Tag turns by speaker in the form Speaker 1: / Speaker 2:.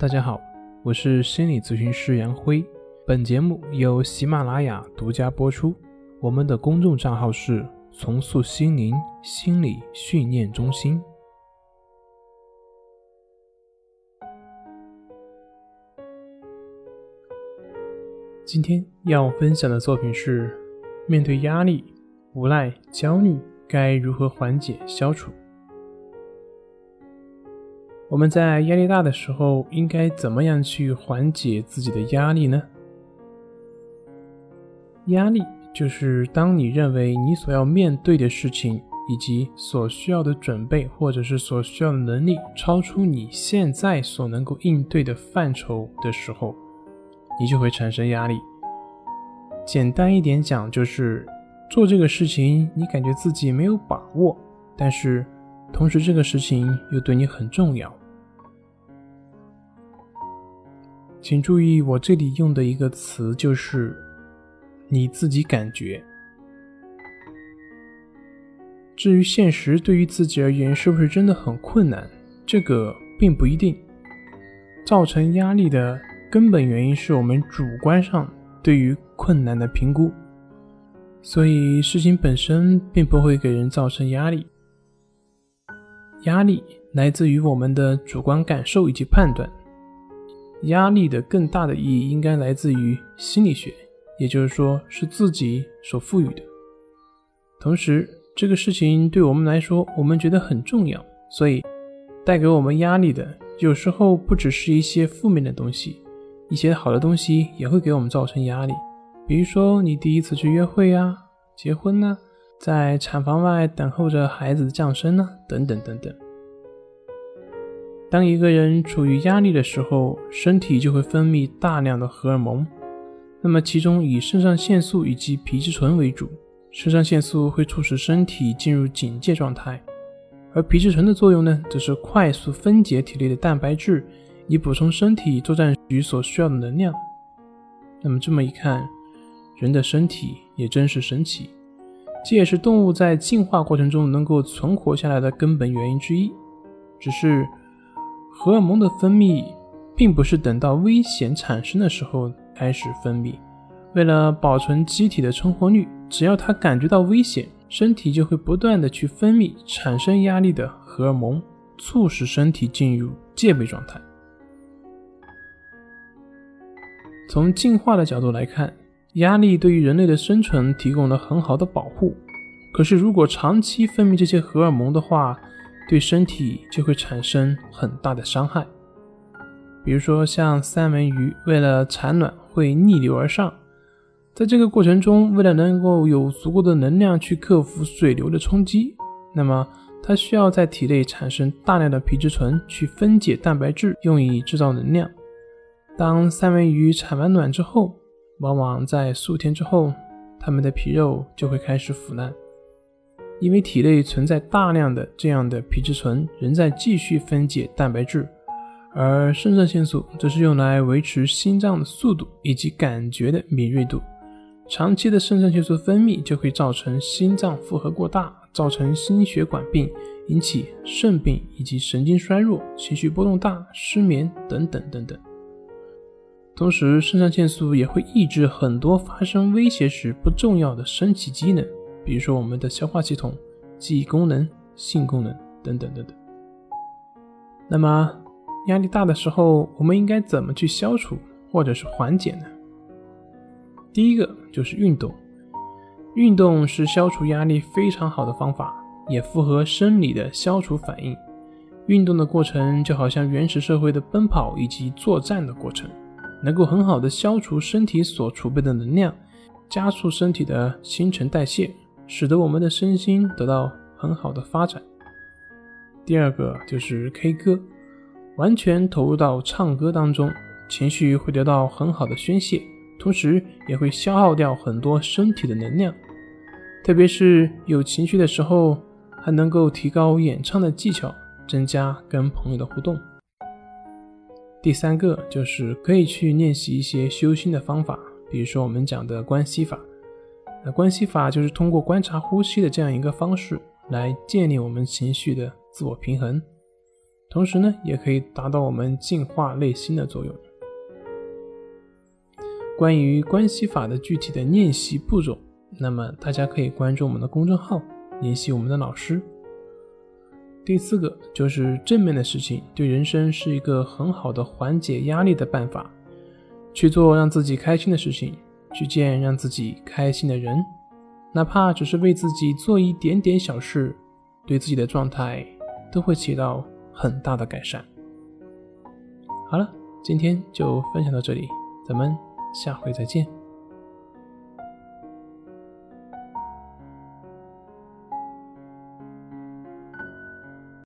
Speaker 1: 大家好，我是心理咨询师杨辉。本节目由喜马拉雅独家播出。我们的公众账号是“重塑心灵心理训练中心”。今天要分享的作品是：面对压力、无奈、焦虑，该如何缓解消除？我们在压力大的时候，应该怎么样去缓解自己的压力呢？压力就是当你认为你所要面对的事情以及所需要的准备，或者是所需要的能力超出你现在所能够应对的范畴的时候，你就会产生压力。简单一点讲，就是做这个事情，你感觉自己没有把握，但是同时这个事情又对你很重要。请注意，我这里用的一个词就是“你自己感觉”。至于现实对于自己而言是不是真的很困难，这个并不一定。造成压力的根本原因是我们主观上对于困难的评估，所以事情本身并不会给人造成压力。压力来自于我们的主观感受以及判断。压力的更大的意义应该来自于心理学，也就是说是自己所赋予的。同时，这个事情对我们来说，我们觉得很重要，所以带给我们压力的，有时候不只是一些负面的东西，一些好的东西也会给我们造成压力。比如说，你第一次去约会啊，结婚呢，在产房外等候着孩子的降生呢，等等等等。当一个人处于压力的时候，身体就会分泌大量的荷尔蒙。那么，其中以肾上腺素以及皮质醇为主。肾上腺素会促使身体进入警戒状态，而皮质醇的作用呢，则是快速分解体内的蛋白质，以补充身体作战时所需要的能量。那么，这么一看，人的身体也真是神奇，这也是动物在进化过程中能够存活下来的根本原因之一。只是。荷尔蒙的分泌并不是等到危险产生的时候开始分泌。为了保存机体的存活率，只要它感觉到危险，身体就会不断的去分泌产生压力的荷尔蒙，促使身体进入戒备状态。从进化的角度来看，压力对于人类的生存提供了很好的保护。可是，如果长期分泌这些荷尔蒙的话，对身体就会产生很大的伤害，比如说像三文鱼为了产卵会逆流而上，在这个过程中，为了能够有足够的能量去克服水流的冲击，那么它需要在体内产生大量的皮质醇去分解蛋白质，用以制造能量。当三文鱼产完卵之后，往往在数天之后，它们的皮肉就会开始腐烂。因为体内存在大量的这样的皮质醇，仍在继续分解蛋白质，而肾上腺素则是用来维持心脏的速度以及感觉的敏锐度。长期的肾上腺素分泌就会造成心脏负荷过大，造成心血管病，引起肾病以及神经衰弱、情绪波动大、失眠等等等等。同时，肾上腺素也会抑制很多发生威胁时不重要的身体机能。比如说，我们的消化系统、记忆功能、性功能等等等等。那么，压力大的时候，我们应该怎么去消除或者是缓解呢？第一个就是运动，运动是消除压力非常好的方法，也符合生理的消除反应。运动的过程就好像原始社会的奔跑以及作战的过程，能够很好的消除身体所储备的能量，加速身体的新陈代谢。使得我们的身心得到很好的发展。第二个就是 K 歌，完全投入到唱歌当中，情绪会得到很好的宣泄，同时也会消耗掉很多身体的能量。特别是有情绪的时候，还能够提高演唱的技巧，增加跟朋友的互动。第三个就是可以去练习一些修心的方法，比如说我们讲的关系法。那关系法就是通过观察呼吸的这样一个方式来建立我们情绪的自我平衡。同时呢，也可以达到我们净化内心的作用。关于关系法的具体的练习步骤，那么大家可以关注我们的公众号，联系我们的老师。第四个就是正面的事情，对人生是一个很好的缓解压力的办法。去做让自己开心的事情，去见让自己开心的人，哪怕只是为自己做一点点小事，对自己的状态都会起到很大的改善。好了，今天就分享到这里，咱们。下回再见。